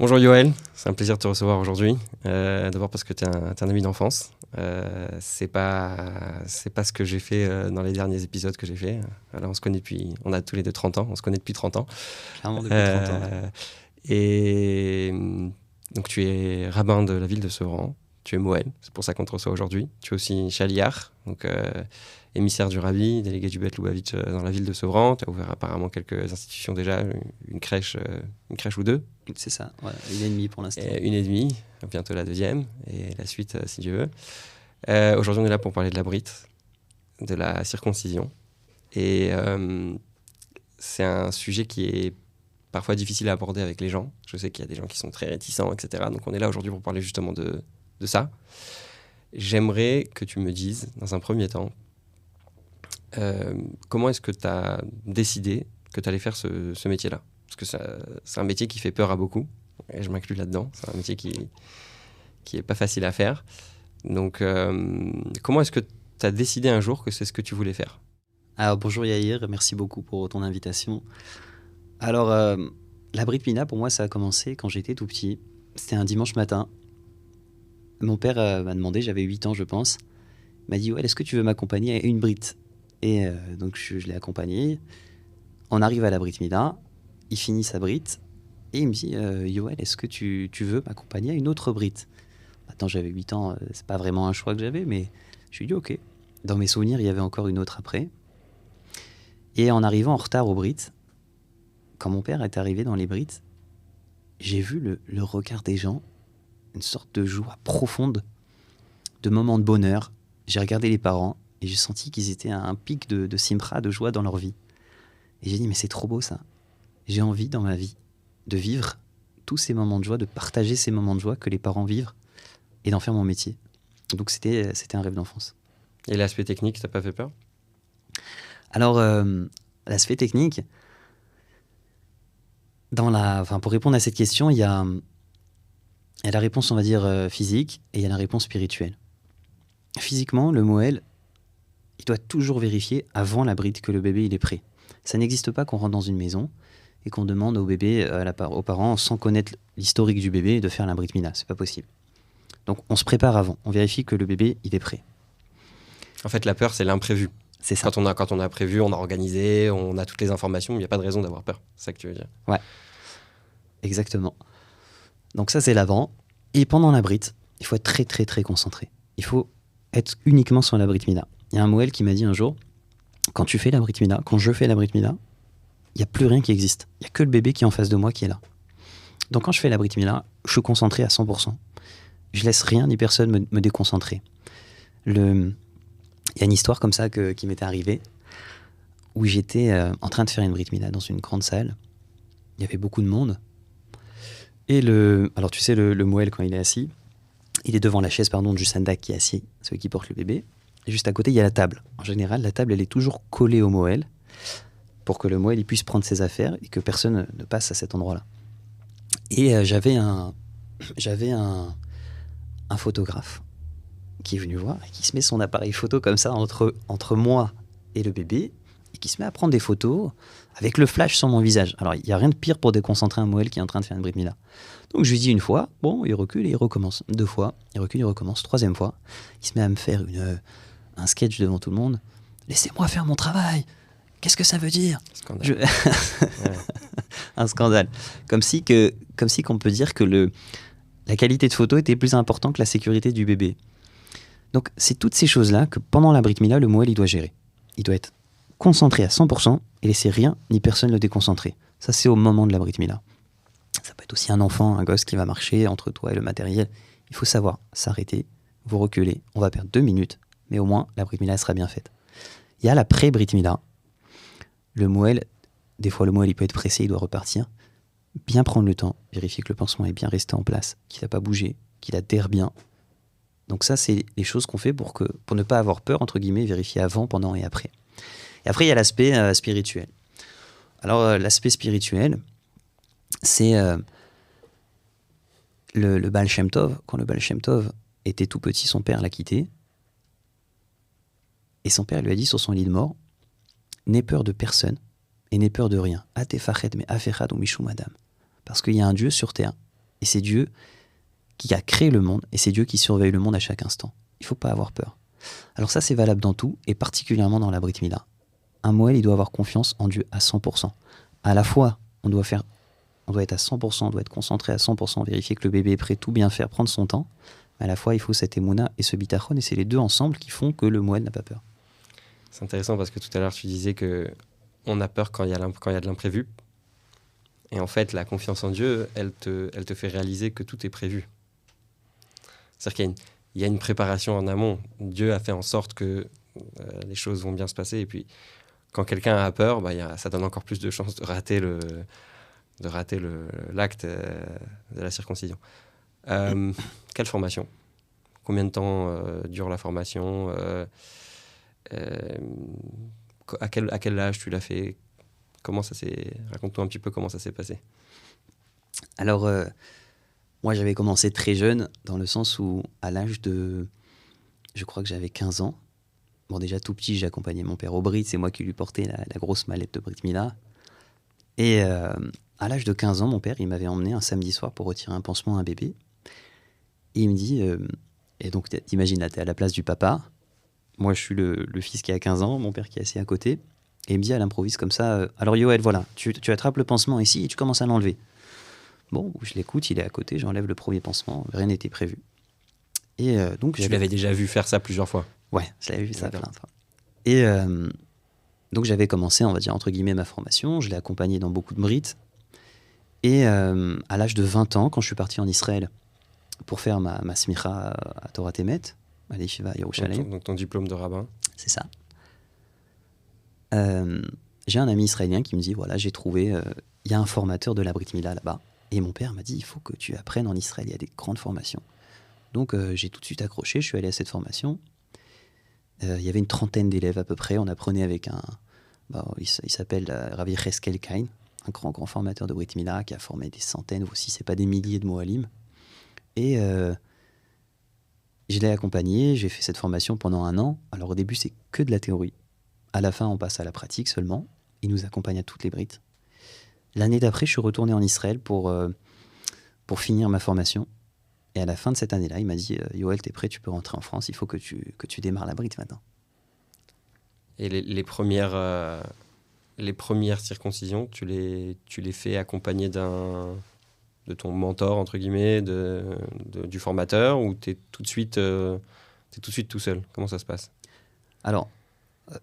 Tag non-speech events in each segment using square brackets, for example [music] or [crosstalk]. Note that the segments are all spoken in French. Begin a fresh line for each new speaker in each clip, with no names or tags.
Bonjour Yoël, c'est un plaisir de te recevoir aujourd'hui. Euh, D'abord parce que tu es, un ami d'enfance. Euh, c'est pas c'est pas ce que j'ai fait euh, dans les derniers épisodes que j'ai fait. Alors on se connaît depuis, on a tous les deux 30 ans, on se connaît depuis 30 ans.
Clairement depuis 30 ans.
Euh, et donc tu es rabbin de la ville de Sevran, tu es Moël, c'est pour ça qu'on te reçoit aujourd'hui. Tu es aussi chaliar, donc émissaire du rabbi, délégué du Bet Lubavitch euh, dans la ville de Sevran. Tu as ouvert apparemment quelques institutions déjà, une crèche, une crèche ou deux,
C'est ça, une et demie pour l'instant.
une et demie, bientôt la deuxième, et la suite euh, si Dieu veut. Euh, Aujourd'hui, on est là pour parler de la brite, de la circoncision. Et euh, c'est un sujet qui est parfois difficile à aborder avec les gens. Je sais qu'il y a des gens qui sont très réticents, etc. Donc on est là aujourd'hui pour parler justement de, ça. J'aimerais que tu me dises, dans un premier temps, comment est-ce que tu as décidé que tu allais faire ce métier-là? Parce que c'est un métier qui fait peur à beaucoup, et je m'inclus là-dedans. C'est un métier qui qui est pas facile à faire. Donc, euh, comment est-ce que tu as décidé un jour que c'est ce que tu voulais faire?
Alors bonjour Yair, merci beaucoup pour ton invitation. Alors, euh, la Brit Mila, pour moi, ça a commencé quand j'étais tout petit. C'était un dimanche matin. Mon père euh, m'a demandé, j'avais 8 ans, je pense. M'a dit Ouais, est-ce que tu veux m'accompagner à une Brit? Et euh, donc, je, l'ai accompagné. On arrive à la Brit Mila, il finit sa Brit. Et il me dit euh, Yoel, est-ce que tu, tu veux m'accompagner à une autre Brit Maintenant, j'avais 8 ans, euh, c'est pas vraiment un choix que j'avais, mais je lui ai dit Ok. Dans mes souvenirs, il y avait encore une autre après. Et en arrivant en retard au Brit, quand mon père est arrivé dans les Brits, j'ai vu le, regard des gens, une sorte de joie profonde, de moments de bonheur. J'ai regardé les parents et j'ai senti qu'ils étaient à un pic de, de simra, de joie dans leur vie. Et j'ai dit, mais c'est trop beau ça. J'ai envie dans ma vie de vivre tous ces moments de joie, de partager ces moments de joie que les parents vivent et d'en faire mon métier. Donc c'était c'était un rêve d'enfance.
Et l'aspect technique, t'as pas fait peur?
Alors, euh, l'aspect technique, dans la, enfin, pour répondre à cette question, il y a, il y a la réponse, on va dire, euh, physique et il y a la réponse spirituelle. Physiquement, le Moël, il doit toujours vérifier avant la bride que le bébé il est prêt. Ça n'existe pas qu'on rentre dans une maison et qu'on demande au bébé, euh, à la aux parents, sans connaître l'historique du bébé, de faire la bride mila. C'est pas possible. Donc, on se prépare avant. On vérifie que le bébé il est prêt.
En fait, la peur, c'est l'imprévu.
C'est ça.
Quand on, a, quand on a prévu, on a organisé, on a toutes les informations, il n'y a pas de raison d'avoir peur. C'est ça que tu veux dire.
Exactement. Donc ça, c'est l'avant. Et pendant la brite, il faut être très, très, très concentré. Il faut être uniquement sur la brite mila. Il y a un Moël qui m'a dit un jour, quand tu fais la brite mila, quand je fais la brite mila, il n'y a plus rien qui existe. Il n'y a que le bébé qui est en face de moi qui est là. Donc quand je fais la brite mila, je suis concentré à 100%. Je laisse rien ni personne me, me déconcentrer. Le... Il y a une histoire comme ça qui m'était arrivée, où j'étais euh, en train de faire une brite mila dans une grande salle. Il y avait beaucoup de monde. Et le, alors tu sais, le, le quand il est assis, il est devant la chaise pardon, du Sandak qui est assis, celui qui porte le bébé. Et juste à côté, il y a la table. En général, la table, elle est toujours collée au Moël pour que le Moël puisse prendre ses affaires et que personne ne passe à cet endroit-là. Et euh, j'avais un, [coughs] j'avais un, un photographe qui est venu voir et qui se met son appareil photo comme ça entre, entre moi et le bébé et qui se met à prendre des photos avec le flash sur mon visage. Alors, il n'y a rien de pire pour déconcentrer un Moël qui est en train de faire une Brit Mila. Donc, je lui dis une fois, bon, il recule et il recommence. Deux fois, il recule, il recommence. Troisième fois, il se met à me faire une, euh, un sketch devant tout le monde. Laissez-moi faire mon travail. Qu'est-ce que ça veut dire
Scandale.
Je-
Ouais. [laughs]
Un scandale. Comme si que, comme si qu'on peut dire que le, la qualité de photo était plus importante que la sécurité du bébé. Donc, c'est toutes ces choses-là que pendant la Brit Mila, le Moël, il doit gérer. Il doit être concentré à 100% et laisser rien ni personne le déconcentrer. Ça, c'est au moment de la Brit Mila. Ça peut être aussi un enfant, un gosse qui va marcher entre toi et le matériel. Il faut savoir s'arrêter, vous reculez, on va perdre deux minutes, mais au moins la Brit Mila sera bien faite. Il y a la pré-Brit Mila. Le Moël, des fois le Moël il peut être pressé, il doit repartir. Bien prendre le temps, vérifier que le pansement est bien resté en place, qu'il n'a pas bougé, qu'il adhère bien. Donc ça, c'est les choses qu'on fait pour, que, ne pas avoir peur, entre guillemets, vérifier avant, pendant et après. Et après, il y a l'aspect euh, spirituel. Alors, euh, l'aspect spirituel, c'est euh, le, le Baal Shem Tov. Quand le Baal Shem Tov était tout petit, son père l'a quitté. Et son père lui a dit sur son lit de mort N'aie peur de personne et n'aie peur de rien. Atefachet mais ou adam. Parce qu'il y a un Dieu sur terre Et c'est Dieu qui a créé le monde, et c'est Dieu qui surveille le monde à chaque instant. Il faut pas avoir peur. Alors ça, c'est valable dans tout, et particulièrement dans la Brit Mila. Un Moël, il doit avoir confiance en Dieu à 100%. À la fois, on doit faire, on doit être à 100%, on doit être concentré à 100%, vérifier que le bébé est prêt, tout bien faire, prendre son temps. À la fois, il faut cette émouna et ce bitachon, et c'est les deux ensemble qui font que le Moël n'a pas peur.
C'est intéressant parce que tout à l'heure, tu disais que on a peur quand il y a, de l'imprévu. Et en fait, la confiance en Dieu, elle te, elle te fait réaliser que tout est prévu. C'est-à-dire qu'il y a, une, y a une préparation en amont. Dieu a fait en sorte que euh, les choses vont bien se passer. Et puis, quand quelqu'un a peur, bah, ça donne encore plus de chances de rater le de rater l'acte euh, de la circoncision. Euh, quelle formation? Combien de temps dure la formation? À, quel, à quel âge tu l'as fait? Comment ça s'est Raconte-toi un petit peu comment ça s'est passé.
Alors, moi, j'avais commencé très jeune, dans le sens où, à l'âge de. Je crois que j'avais 15 ans. Bon, déjà tout petit, j'accompagnais mon père au Brit, c'est moi qui lui portais la, grosse mallette de Brit Mila. Et euh, à l'âge de 15 ans, mon père, il m'avait emmené un samedi soir pour retirer un pansement à un bébé. Il me dit. Euh, et donc, t'imagines, là, t'es à la place du papa. Moi, je suis le, fils qui a 15 ans, mon père qui est assis à côté. Et il me dit à l'improviste comme ça euh, Alors, Yoel, voilà, tu, tu attrapes le pansement ici et tu commences à l'enlever. Bon, je l'écoute, il est à côté, j'enlève le premier pansement, rien n'était prévu.
Et euh, donc, tu l'avais déjà vu faire ça plusieurs fois.
Ouais, je l'avais vu ça plein de fois. Et euh, donc j'avais commencé, on va dire entre guillemets, ma formation. Je l'ai accompagné dans beaucoup de brites. Et à l'âge de 20 ans, quand je suis parti en Israël pour faire ma, ma smicha à Torah Temet, à l'Yeshiva Yerushalayim.
Donc, ton diplôme de rabbin.
C'est ça. j'ai un ami israélien qui me dit voilà, j'ai trouvé, il y a un formateur de la Brit Mila là-bas. Et mon père m'a dit, il faut que tu apprennes en Israël, il y a des grandes formations. Donc euh, j'ai tout de suite accroché, je suis allé à cette formation. Euh, il y avait une trentaine d'élèves à peu près, on apprenait avec un... Bah, il, s'appelle euh, Ravi Reskel Kain, un grand, grand formateur de Brit Mila qui a formé des centaines, ou si c'est pas des milliers de Moalim. Et je l'ai accompagné, j'ai fait cette formation pendant un an. Alors au début, c'est que de la théorie. À la fin, on passe à la pratique seulement. Il nous accompagne à toutes les brites. L'année d'après, je suis retourné en Israël pour, euh, pour finir ma formation. Et à la fin de cette année-là, il m'a dit euh, Yoel, t'es prêt, tu peux rentrer en France, il faut que tu, que tu démarres la brite maintenant.
Et les, premières, euh, les premières circoncisions, tu les, tu les fais accompagner d'un de ton mentor, entre guillemets, de, du formateur, ou tu es, tout de suite, es tout de suite tout seul? Comment ça se passe?
Alors,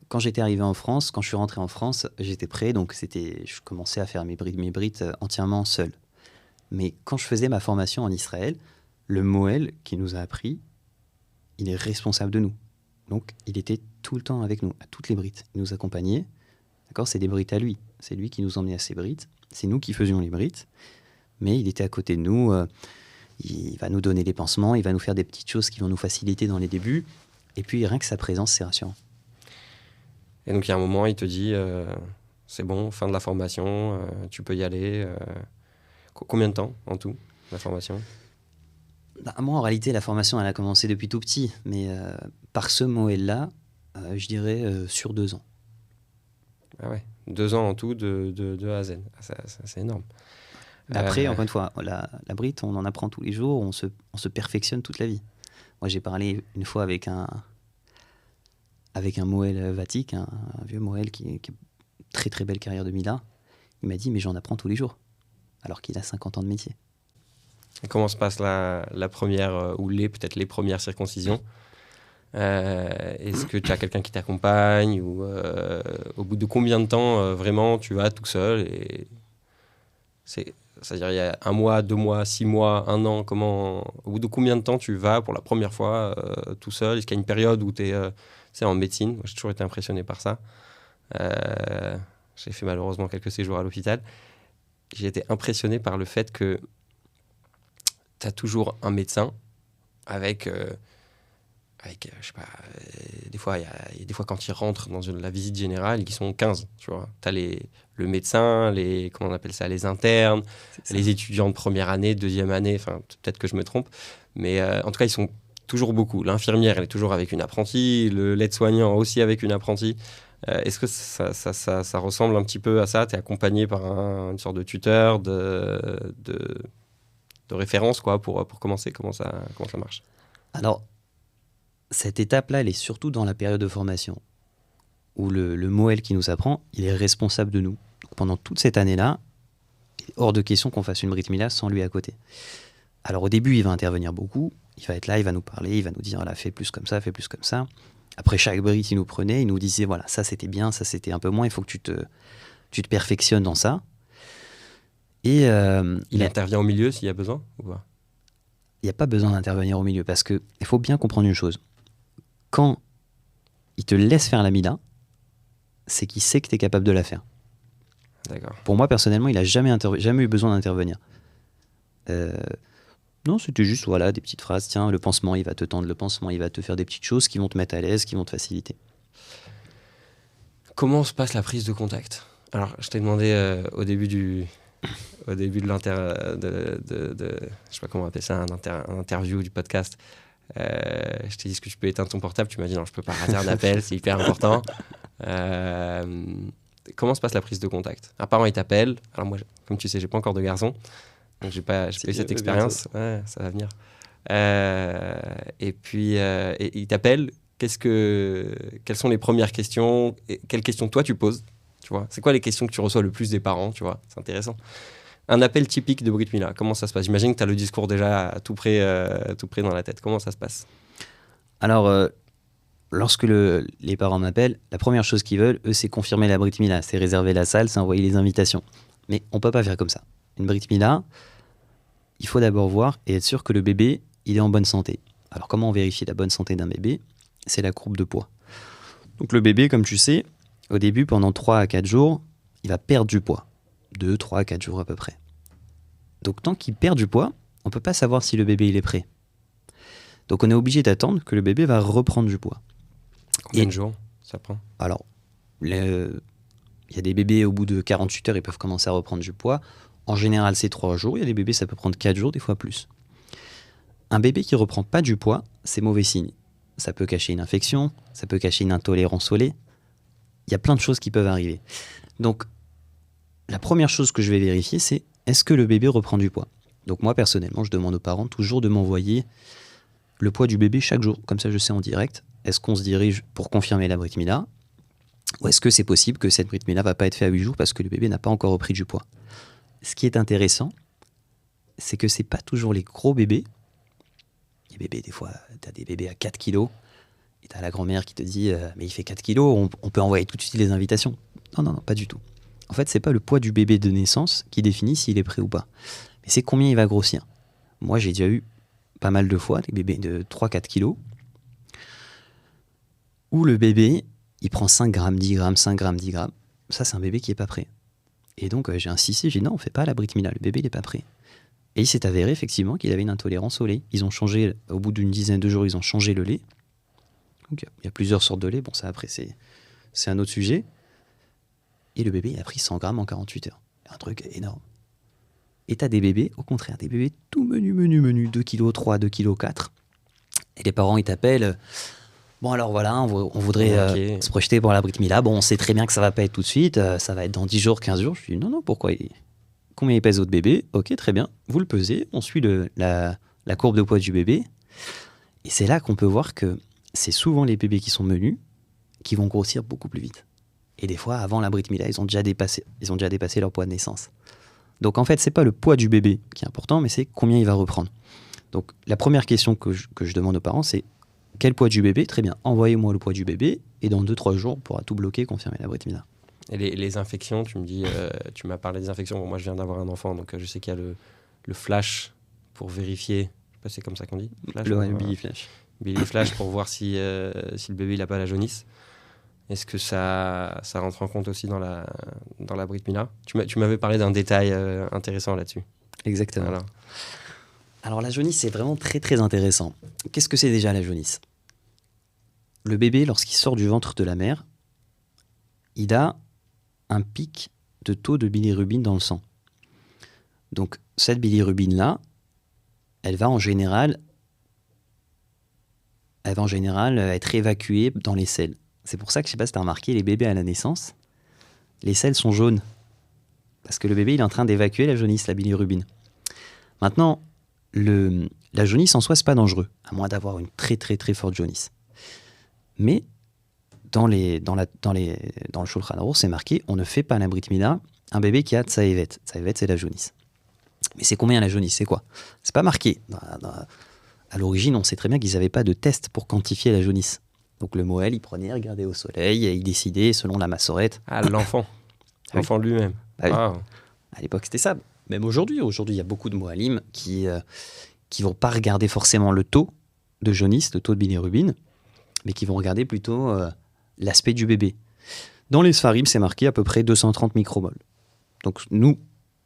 quand j'étais arrivé en France, quand je suis rentré en France, j'étais prêt, donc c'était, je commençais à faire mes brides, mes euh, entièrement seul. Mais quand je faisais ma formation en Israël, le Moël qui nous a appris, il est responsable de nous. Donc il était tout le temps avec nous, à toutes les brides. Il nous accompagnait. D'accord? C'est des brides à lui. C'est lui qui nous emmenait à ses brides. C'est nous qui faisions les brides. Mais il était à côté de nous. Euh, il va nous donner des pansements. Il va nous faire des petites choses qui vont nous faciliter dans les débuts. Et puis rien que sa présence, c'est rassurant.
Et donc, il y a un moment, il te dit euh, c'est bon, fin de la formation, euh, tu peux y aller. Combien de temps en tout, la formation?
Bah, Moi, en réalité, la formation, elle a commencé depuis tout petit. Mais par ce mot-là, je dirais sur deux ans.
Ah ouais, deux ans en tout de, de, A à Z. Ah, c'est énorme.
Après, encore une fois, la, la brite, on en apprend tous les jours, on se, on se perfectionne toute la vie. Moi, j'ai parlé une fois avec un, avec un Moël Vatique, un, vieux Moël qui, qui, a une très très belle carrière de Mila. Il m'a dit, mais j'en apprends tous les jours, alors qu'il a 50 ans de métier.
comment se passe la, la première, euh, ou les peut-être les premières circoncisions? Euh, Est-ce que tu as quelqu'un qui t'accompagne ou euh, au bout de combien de temps vraiment tu vas tout seul et c'est c'est-à-dire il y a un mois, deux mois, six mois, un an, comment, au bout de combien de temps tu vas pour la première fois tout seul? Est-ce qu'il y a une période où tu es en médecine? J'ai toujours été impressionné par ça. Euh, j'ai fait malheureusement quelques séjours à l'hôpital. J'ai été impressionné par le fait que tu as toujours un médecin avec, euh, avec euh, je sais pas, des fois, il y, a des fois quand ils rentrent dans la visite générale, ils sont 15, tu vois. Tu as les, le médecin, les, comment on appelle ça, les internes, les étudiants de première année, deuxième année, enfin, peut-être que je me trompe, mais en tout cas, ils sont toujours beaucoup. L'infirmière, elle est toujours avec une apprentie, le l'aide-soignant aussi avec une apprentie. Euh, est-ce que ça, ça, ça, ressemble un petit peu à ça? Tu es accompagné par une sorte de tuteur, de, de, de référence quoi, pour, pour commencer? Comment ça, comment ça marche?
Alors, cette étape-là, elle est surtout dans la période de formation, où le, le Moël qui nous apprend, il est responsable de nous. Donc, pendant toute cette année-là, il est hors de question qu'on fasse une Brit Mila sans lui à côté. Alors au début, il va intervenir beaucoup, il va être là, il va nous parler, il va nous dire, voilà, fais plus comme ça, fais plus comme ça. Après chaque Brit, il nous prenait, il nous disait, voilà, ça c'était bien, ça c'était un peu moins, il faut que tu te, tu te perfectionnes dans ça. Et euh,
Il
il a-
intervient au milieu s'il y a besoin ou pas?
Il n'y a pas besoin d'intervenir au milieu parce que il faut bien comprendre une chose. Quand il te laisse faire la Mila, c'est qu'il sait que tu es capable de la faire.
D'accord.
Pour moi, personnellement, il n'a jamais, jamais eu besoin d'intervenir. Euh, non, c'était juste voilà, des petites phrases. Tiens, le pansement, il va te tendre le pansement, il va te faire des petites choses qui vont te mettre à l'aise, qui vont te faciliter.
Comment se passe la prise de contact? Alors, je t'ai demandé euh, au début du, au début de l'inter, de, de- de- je sais pas comment on appelle ça, un, inter- un interview du podcast. Euh, je t'ai dit est-ce que tu peux éteindre ton portable? Tu m'as dit non, je peux pas rater un appel, c'est hyper important. Euh, comment se passe la prise de contact? Un parent il t'appelle. Alors moi, comme tu sais, j'ai pas encore de garçon, donc j'ai pas, pas eu cette expérience. Ouais, ça va venir. Euh, et puis euh, et- il t'appelle. Qu'est-ce que, quelles sont les premières questions? Et Quelles questions toi tu poses? Tu vois, c'est quoi les questions que tu reçois le plus des parents Tu vois, c'est intéressant. Un appel typique de Brit Mila, comment ça se passe? J'imagine que tu as le discours déjà tout près, euh, tout près dans la tête. Comment ça se passe?
Alors, euh, lorsque le- les parents m'appellent, la première chose qu'ils veulent, eux, c'est confirmer la Brit Mila, c'est réserver la salle, c'est envoyer les invitations. Mais on peut pas faire comme ça. Une Brit Mila, il faut d'abord voir et être sûr que le bébé, il est en bonne santé. Alors, comment on vérifie la bonne santé d'un bébé? C'est la courbe de poids. Donc, le bébé, comme tu sais, au début, pendant 3 à 4 jours, il va perdre du poids. 2, 3, 4 jours à peu près. Donc, tant qu'il perd du poids, on peut pas savoir si le bébé, il est prêt. Donc, on est obligé d'attendre que le bébé va reprendre du poids.
Combien
Et-
de jours ça prend?
Alors, le- il y a des bébés, au bout de 48 heures, ils peuvent commencer à reprendre du poids. En général, c'est 3 jours. Il y a des bébés, ça peut prendre 4 jours, des fois plus. Un bébé qui reprend pas du poids, c'est mauvais signe. Ça peut cacher une infection, ça peut cacher une intolérance au lait. Il y a plein de choses qui peuvent arriver. Donc, la première chose que je vais vérifier, c'est est-ce que le bébé reprend du poids? Donc, moi, personnellement, je demande aux parents toujours de m'envoyer le poids du bébé chaque jour. Comme ça, je sais en direct. Est-ce qu'on se dirige pour confirmer la Brit Mila ou est-ce que c'est possible que cette Brit Mila va pas être faite à 8 jours parce que le bébé n'a pas encore repris du poids? Ce qui est intéressant, c'est que c'est pas toujours les gros bébés. Les bébés, des fois, tu as des bébés à 4 kilos et tu as la grand-mère qui te dit euh, Mais il fait 4 kilos, on, on peut envoyer tout de suite les invitations. Non, non, non, pas du tout. En fait, c'est pas le poids du bébé de naissance qui définit s'il est prêt ou pas. Mais c'est combien il va grossir. Moi, j'ai déjà eu pas mal de fois des bébés de 3-4 kilos où le bébé, il prend 5 grammes, 10 grammes, 5 grammes, 10 grammes. Ça, c'est un bébé qui est pas prêt. Et donc, euh, j'ai insisté, j'ai dit non, on fait pas la Mila, le bébé, il pas prêt. Et il s'est avéré effectivement qu'il avait une intolérance au lait. Ils ont changé, au bout d'une dizaine de jours, ils ont changé le lait. Il y a- plusieurs sortes de lait. Bon, ça, après, c'est un autre sujet. Et le bébé, il a pris 100 grammes en 48 heures. Un truc énorme. Et t'as des bébés, au contraire, des bébés tout menu, menu, menu, 2 kg 3, 2 kg 4. Et les parents, ils t'appellent. Bon, alors voilà, on, vou- on voudrait euh, se projeter pour la Brit Mila. Bon, on sait très bien que ça va pas être tout de suite, euh, ça va être dans 10 jours, 15 jours. Je dis non, non, pourquoi il- Combien il pèse votre bébé? Ok, très bien. Vous le pesez, on suit le- la, la courbe de poids du bébé. Et c'est là qu'on peut voir que c'est souvent les bébés qui sont menus qui vont grossir beaucoup plus vite. Et des fois, avant la Brit Mila, ils ont déjà dépassé, ils ont déjà dépassé leur poids de naissance. Donc en fait, c'est pas le poids du bébé qui est important, mais c'est combien il va reprendre. Donc la première question que je, que je demande aux parents, c'est quel poids du bébé? Très bien, envoyez-moi le poids du bébé et dans 2-3 jours, on pourra tout bloquer, confirmer la Brit Mila.
Et les, les infections, tu me dis, euh, tu m'as parlé des infections. Bon, moi, je viens d'avoir un enfant, donc euh, je sais qu'il y a le, le flash pour vérifier. Je sais pas c'est comme ça qu'on dit. Flash,
Le Billy Flash.
Billy Flash pour voir si, euh, si le bébé il a pas la jaunisse. Est-ce que ça, ça rentre en compte aussi dans la, dans la Brit Mila Tu m'avais parlé d'un détail euh, intéressant là-dessus.
Exactement.
Voilà.
Alors la jaunisse, c'est vraiment très très intéressant. Qu'est-ce que c'est déjà la jaunisse? Le bébé, lorsqu'il sort du ventre de la mère, il a un pic de taux de bilirubine dans le sang. Donc cette bilirubine-là, elle va en général, elle va en général être évacuée dans les selles. C'est pour ça que je sais pas si tu as remarqué, les bébés à la naissance, les selles sont jaunes. Parce que le bébé, il est en train d'évacuer la jaunisse, la bilirubine. Maintenant, la jaunisse en soi, c'est pas dangereux, à moins d'avoir une très très très forte jaunisse. Mais dans, le Shulchan Aruch, c'est marqué on ne fait pas la Brit Mila un bébé qui a Tsaevet. Tsaevet, c'est la jaunisse. Mais c'est combien la jaunisse? C'est quoi? C'est pas marqué. à l'origine, on sait très bien qu'ils n'avaient pas de test pour quantifier la jaunisse. Donc le Moël, il prenait, regardait au soleil et il décidait selon la massorette.
Ah, l'enfant. [laughs]
Ah
l'enfant lui-même.
Bah oui.
Ah.
À l'époque, c'était ça. Même aujourd'hui, aujourd'hui, il y a beaucoup de Moalim qui euh, qui vont pas regarder forcément le taux de jaunisse, le taux de bilirubine, mais qui vont regarder plutôt euh, l'aspect du bébé. Dans les Sfarim, c'est marqué à peu près 230 micromoles. Donc nous,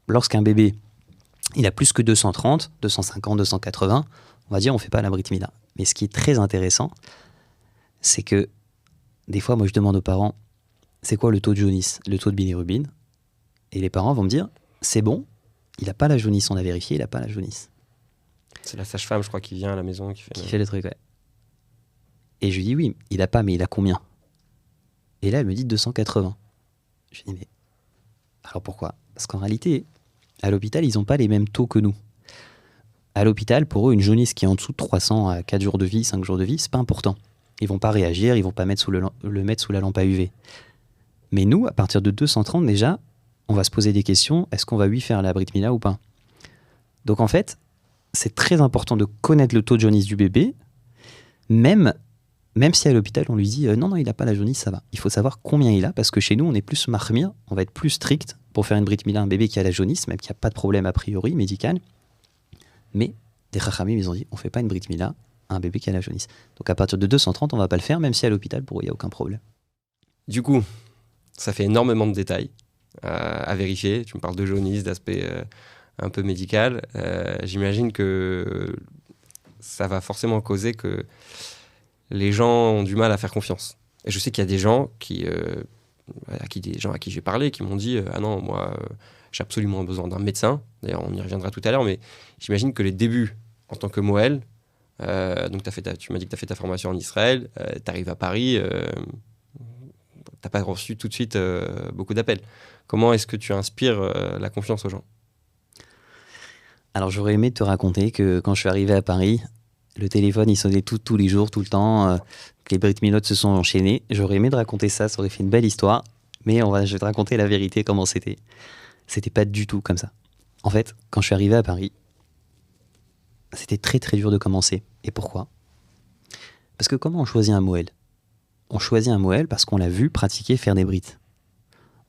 lorsqu'un bébé, il a plus que 230, 250, 280, on va dire on fait pas la Brit Mila. Mais ce qui est très intéressant, c'est que des fois, moi, je demande aux parents, c'est quoi le taux de jaunisse, le taux de bilirubine? Et les parents vont me dire, c'est bon, il n'a pas la jaunisse, on a vérifié, il n'a pas la jaunisse.
C'est la sage-femme, je crois, qui vient à la maison. Qui fait,
Qui fait le truc, ouais. Et je lui dis, oui, il n'a pas, mais il a combien? Et là, elle me dit 280. Je lui dis, mais alors pourquoi? Parce qu'en réalité, à l'hôpital, ils n'ont pas les mêmes taux que nous. À l'hôpital, pour eux, une jaunisse qui est en dessous de 300 à 4 jours de vie, 5 jours de vie, c'est pas important. Ils vont pas réagir, ils vont pas mettre sous le, mettre sous la lampe à UV. Mais nous, à partir de 230 déjà, on va se poser des questions. Est-ce qu'on va lui faire la Brit Mila ou pas? Donc en fait, c'est très important de connaître le taux de jaunisse du bébé, même, même si à l'hôpital on lui dit euh, non, non, il n'a pas la jaunisse, ça va. Il faut savoir combien il a, parce que chez nous, on est plus marmire, on va être plus strict pour faire une Brit Mila un bébé qui a la jaunisse, même qu'il n'y a pas de problème a priori médical. Mais des Chachamim, ils ont dit on fait pas une Brit Mila un bébé qui a la jaunisse. Donc à partir de 230, on va pas le faire, même si à l'hôpital, pour il n'y a aucun problème.
Du coup, ça fait énormément de détails euh, à vérifier. Tu me parles de jaunisse, d'aspect euh, un peu médical. Euh, J'imagine que ça va forcément causer que les gens ont du mal à faire confiance. Et je sais qu'il y a des gens qui, à qui des gens à qui j'ai parlé, qui m'ont dit ah non moi j'ai absolument besoin d'un médecin. D'ailleurs on y reviendra tout à l'heure, mais j'imagine que les débuts en tant que Moël, donc fait ta- tu m'as dit que tu as fait ta formation en Israël, tu arrives à Paris, euh, t'as pas reçu tout de suite euh, beaucoup d'appels. Comment est-ce que tu inspires euh, la confiance aux gens?
Alors j'aurais aimé te raconter que quand je suis arrivé à Paris, le téléphone il sonnait tous les jours, tout le temps, euh, les Brit Milotes se sont enchaînés. J'aurais aimé te raconter ça, ça aurait fait une belle histoire, mais on va, je vais te raconter la vérité, comment c'était. C'était pas du tout comme ça. En fait, quand je suis arrivé à Paris, c'était très très dur de commencer. Et pourquoi? Parce que comment on choisit un Moël? On choisit un Moël parce qu'on l'a vu pratiquer faire des brites.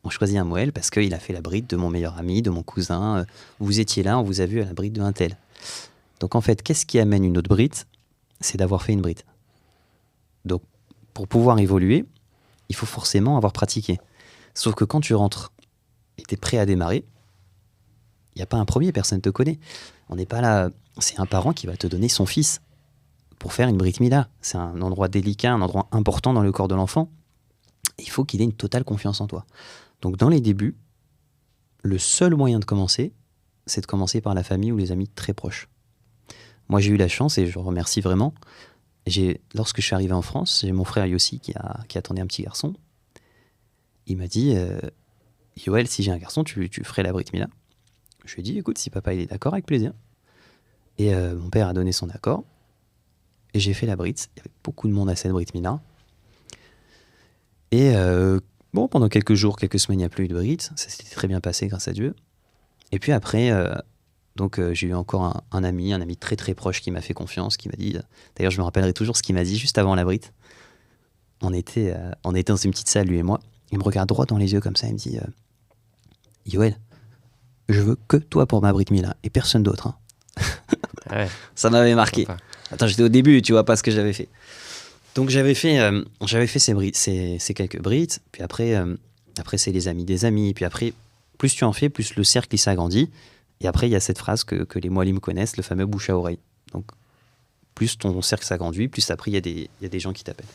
On choisit un Moël parce qu'il a fait la bride de mon meilleur ami, de mon cousin. euh, Vous étiez là, on vous a vu à la bride de un tel. Donc en fait, qu'est-ce qui amène une autre bride C'est d'avoir fait une bride. Donc pour pouvoir évoluer, il faut forcément avoir pratiqué. Sauf que quand tu rentres et tu es prêt à démarrer, il n'y a pas un premier, personne ne te connaît. On n'est pas là. C'est un parent qui va te donner son fils pour faire une Brit Mila. C'est un endroit délicat, un endroit important dans le corps de l'enfant. Il faut qu'il ait une totale confiance en toi. Donc dans les débuts, le seul moyen de commencer, c'est de commencer par la famille ou les amis très proches. Moi j'ai eu la chance et je remercie vraiment. Lorsque je suis arrivé en France, j'ai mon frère Yossi qui, a, attendait un petit garçon. Il m'a dit euh, Yoel, si j'ai un garçon, tu, tu ferais la Brit Mila Je lui ai dit écoute, si papa il est d'accord, avec plaisir. Et euh, mon père a donné son accord. Et j'ai fait la Brit. Il y avait beaucoup de monde à cette Brit Mila. Et euh, bon, pendant quelques jours, quelques semaines, il n'y a plus eu de Brit. Ça s'était très bien passé, grâce à Dieu. Et puis après, euh, donc j'ai eu encore un, ami, un ami très très proche qui m'a fait confiance, qui m'a dit. D'ailleurs, je me rappellerai toujours ce qu'il m'a dit juste avant la Brit. On était, on était dans une petite salle, lui et moi. Il me regarde droit dans les yeux comme ça. Il me dit Yoel, je veux que toi pour ma Brit Mila et personne d'autre. hein.
Ouais, [laughs]
Ça m'avait marqué. Attends, j'étais au début, tu vois pas ce que j'avais fait. Donc j'avais fait, euh, j'avais fait ces, ces, ces quelques brides, puis après, euh, après c'est les amis des amis, puis après, plus tu en fais, plus le cercle il s'agrandit. Et après, il y a cette phrase que, que les moilimes connaissent, le fameux bouche à oreille. Donc, plus ton cercle s'agrandit, plus après, il y, y a des gens qui t'appellent.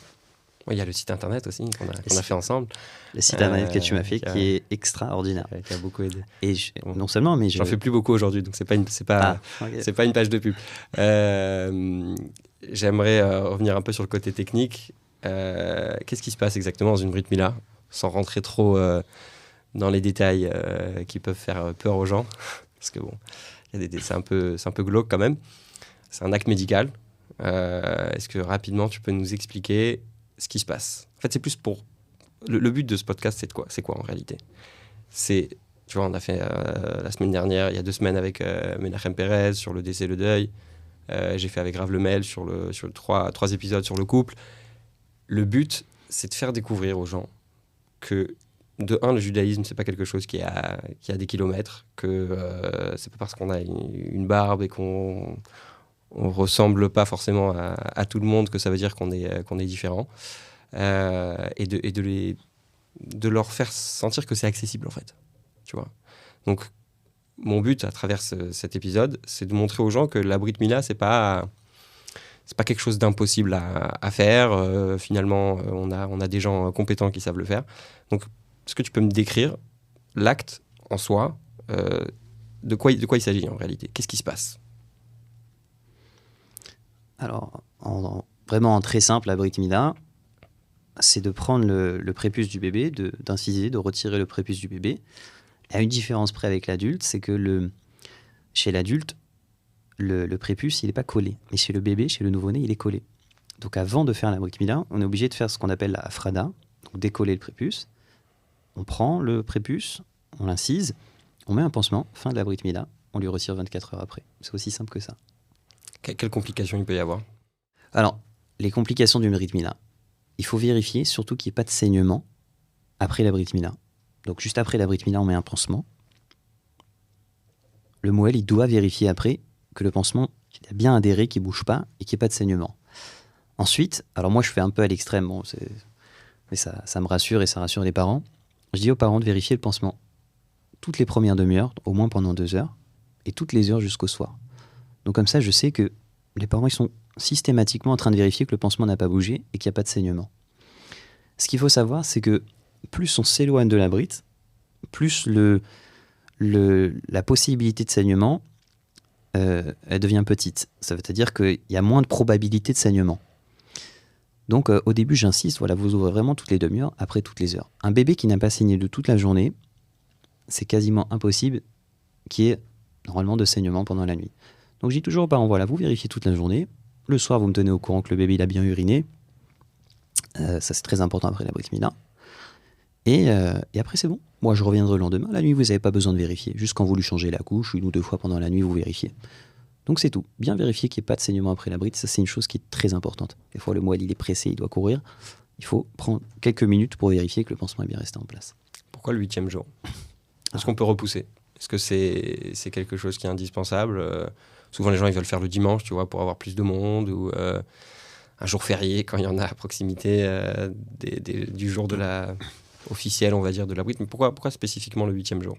Ouais, Il y a le site internet aussi qu'on a, fait ensemble,
Le site internet que tu m'as fait,
Euh,
qui est extraordinaire.
qui a beaucoup aidé.
Et je- non seulement, mais je...
J'en fais plus beaucoup aujourd'hui, donc c'est pas une, c'est pas,
Ah,
c'est pas une page de pub. Euh, J'aimerais euh, revenir un peu sur le côté technique. Qu'est-ce qui se passe exactement dans une Brit Mila, sans rentrer trop dans les détails qui peuvent faire peur aux gens, [laughs] parce que bon, c'est un peu, c'est un peu glauque quand même. C'est un acte médical. Est-ce que rapidement tu peux nous expliquer ce qui se passe En fait, c'est plus pour le, but de ce podcast, c'est quoi? C'est quoi en réalité? C'est, tu vois, on a fait euh, la semaine dernière, il y a deux semaines avec euh, Menachem Perez sur le décès, le deuil. Euh, J'ai fait avec Grave Lemel sur le sur trois, trois épisodes sur le couple. Le but, c'est de faire découvrir aux gens que de un, le judaïsme, c'est pas quelque chose qui a, qui a des kilomètres, que euh, c'est pas parce qu'on a une barbe et qu'on on ressemble pas forcément à, tout le monde que ça veut dire qu'on est, est différent. Euh, et de, et de, les, de leur faire sentir que c'est accessible en fait. Tu vois? Donc, mon but à travers ce- cet épisode, c'est de montrer aux gens que la Brit Mila, c'est pas c'est pas quelque chose d'impossible à, à faire. Euh, finalement, euh, on a, on a des gens compétents qui savent le faire. Donc, est-ce que tu peux me décrire l'acte en soi de, quoi, de quoi il s'agit en réalité? Qu'est-ce qui se passe?
Alors, en, en- vraiment en très simple, la Brit Mila, c'est de prendre le, prépuce du bébé, d'inciser, de, retirer le prépuce du bébé. A une différence près avec l'adulte, c'est que le, chez l'adulte, le, prépuce, il n'est pas collé. Mais chez le bébé, chez le nouveau-né, il est collé. Donc avant de faire la Brit Mila, on est obligé de faire ce qu'on appelle la frada, donc décoller le prépuce. On prend le prépuce, on l'incise, on met un pansement, fin de la Brit Mila, on lui retire 24 heures après. C'est aussi simple que ça.
Que- Quelles complications il peut y avoir?
Alors, les complications du Brit Mila. Il faut vérifier surtout qu'il n'y ait pas de saignement après la Brit Mila. Donc, juste après la Brit Mila, on met un pansement. Le moelle, il doit vérifier après que le pansement a bien adhéré, qu'il ne bouge pas et qu'il n'y ait pas de saignement. Ensuite, alors moi, je fais un peu à l'extrême, mais ça me rassure et ça rassure les parents. Je dis aux parents de vérifier le pansement toutes les premières demi-heures, au moins pendant deux heures, et toutes les heures jusqu'au soir. Donc, comme ça, je sais que les parents, ils sont systématiquement en train de vérifier que le pansement n'a pas bougé et qu'il n'y a pas de saignement. Ce qu'il faut savoir, c'est que plus on s'éloigne de la brite, plus la possibilité de saignement euh, elle devient petite. Ça veut dire qu'il y a moins de probabilité de saignement. Donc euh, au début, j'insiste, voilà, vous ouvrez vraiment toutes les demi-heures, après toutes les heures. Un bébé qui n'a pas saigné de toute la journée, c'est quasiment impossible qu'il y ait normalement de saignement pendant la nuit. Donc je dis toujours aux parents, voilà, vous vérifiez toute la journée. Le soir, vous me tenez au courant que le bébé il a bien uriné. Euh, ça, c'est très important après la Brit Mila. Et, euh, et après, c'est bon. Moi, je reviendrai le lendemain. La nuit, vous n'avez pas besoin de vérifier. Juste quand vous lui changez la couche, une ou deux fois pendant la nuit, vous vérifiez. Donc c'est tout. Bien vérifier qu'il n'y ait pas de saignement après la bride, ça c'est une chose qui est très importante. Des fois, le moelle, il est pressé, il doit courir. Il faut prendre quelques minutes pour vérifier que le pansement est bien resté en place.
Pourquoi le huitième jour? Est-ce qu'on peut repousser? Est-ce que c'est c'est quelque chose qui est indispensable? Euh, Souvent, les gens ils veulent faire le dimanche, tu vois, pour avoir plus de monde ou euh, un jour férié quand il y en a à proximité euh, du jour de la officielle, on va dire, de la bride. Mais pourquoi, pourquoi spécifiquement le huitième jour?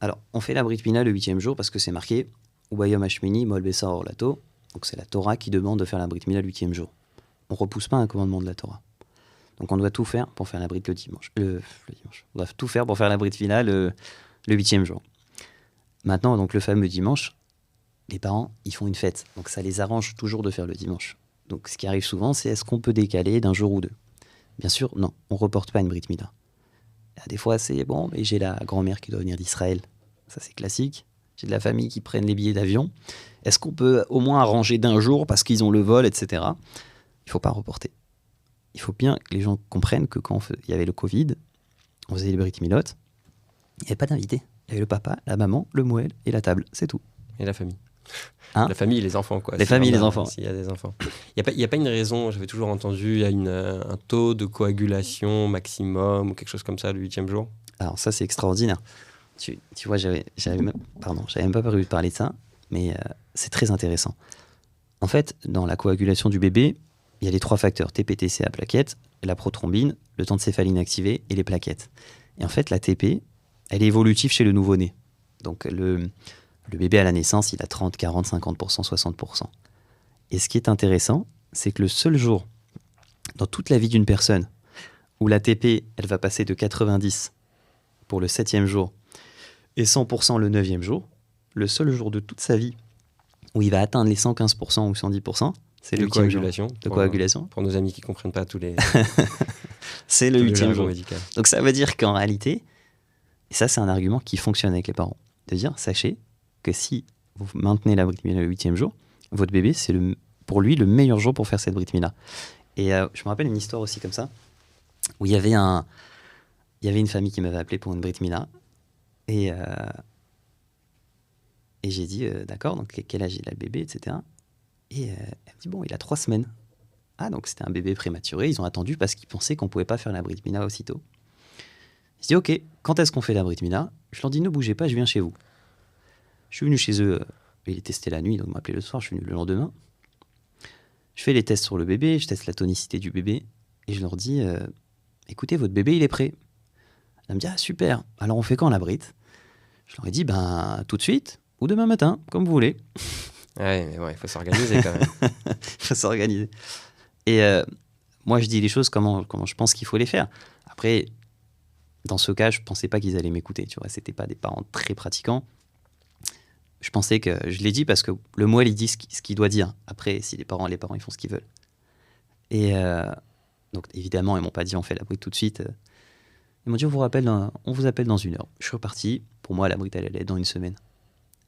Alors, on fait la Brit Mila le huitième jour parce que c'est marqué Ubayom Hashmini, Mol Bessar Orlato. Donc c'est la Torah qui demande de faire la Brit Mila le huitième jour. On repousse pas un commandement de la Torah. Donc on doit tout faire pour faire la Brit le dimanche. Le, dimanche. On doit tout faire pour faire la Brit Mila le, le huitième jour. Maintenant, donc le fameux dimanche, les parents, ils font une fête. Donc ça les arrange toujours de faire le dimanche. Donc ce qui arrive souvent, c'est est-ce qu'on peut décaler d'un jour ou deux? Bien sûr, non, on reporte pas une Brit Mila. Ah, Des fois, c'est bon, mais j'ai la grand-mère qui doit venir d'Israël. Ça, c'est classique. J'ai de la famille qui prennent les billets d'avion. Est-ce qu'on peut au moins arranger d'un jour parce qu'ils ont le vol, etc. Il faut pas reporter. Il faut bien que les gens comprennent que quand il y avait le Covid, on faisait les Brit Milotes, il n'y avait pas d'invités. Il y avait le papa, la maman, le moelle et la table. C'est tout.
Et la famille
Hein
La famille et les enfants, quoi.
Les familles les enfants.
S'il y a des enfants. Il n'y a, a pas une raison, j'avais toujours entendu, il y a une, euh, un taux de coagulation maximum ou quelque chose comme ça le huitième jour?
Alors ça, c'est extraordinaire. Tu, tu vois, j'avais, même, pardon, même pas prévu de parler de ça, mais euh, c'est très intéressant. En fait, dans la coagulation du bébé, il y a les trois facteurs TP, à plaquettes, la prothrombine, le temps de céphaline activé et les plaquettes. Et en fait, la TP, elle est évolutive chez le nouveau-né. Donc le, le bébé à la naissance, il a 30, 40, 50%, 60%. Et ce qui est intéressant, c'est que le seul jour dans toute la vie d'une personne où la TP, elle va passer de 90 pour le septième jour et 100% le neuvième jour, le seul jour de toute sa vie où il va atteindre les 115% ou 110%, c'est le
de
huitième jour
coagulation.
de
pour-
coagulation.
Pour nos amis qui ne comprennent pas tous les, [laughs]
C'est le huitième jour. Donc ça veut dire qu'en réalité, et ça c'est un argument qui fonctionne avec les parents, de dire sachez que si vous maintenez la Brit Mila le huitième jour, votre bébé, c'est pour lui le meilleur jour pour faire cette Brit Mila. Et euh, je me rappelle une histoire aussi comme ça, où il y avait, un, il y avait une famille qui m'avait appelé pour une Brit Mila. Et, euh, et j'ai dit, euh, d'accord, donc quel âge il a le bébé, etc. Et elle me dit, bon, il a trois semaines. Ah, donc c'était un bébé prématuré, ils ont attendu parce qu'ils pensaient qu'on pouvait pas faire la Brit Mila aussitôt. Je dis, ok, quand est-ce qu'on fait la Brit Mila Je leur dis, ne bougez pas, je viens chez vous. Je suis venu chez eux, il est testé la nuit, donc appelé le soir, je suis venu le lendemain. Je fais les tests sur le bébé, je teste la tonicité du bébé, et je leur dis, euh, écoutez, votre bébé, il est prêt. Elle me dit, ah super, alors on fait quand la brite Je leur ai dit, ben tout de suite, ou demain matin, comme vous voulez.
Ouais, mais ouais, il faut s'organiser quand même. [laughs]
Il faut s'organiser. Et euh, moi, je dis les choses comment, comment je pense qu'il faut les faire. Après, dans ce cas, je pensais pas qu'ils allaient m'écouter. Tu vois, c'était pas des parents très pratiquants. Je pensais que je l'ai dit parce que le moelle il dit ce qu'il doit dire. Après, si les parents, les parents, ils font ce qu'ils veulent. Et euh, donc, évidemment, ils m'ont pas dit on fait la brite tout de suite. Ils m'ont dit on vous rappelle, on vous appelle dans une heure. Je suis reparti. Pour moi, la brite elle allait dans une semaine.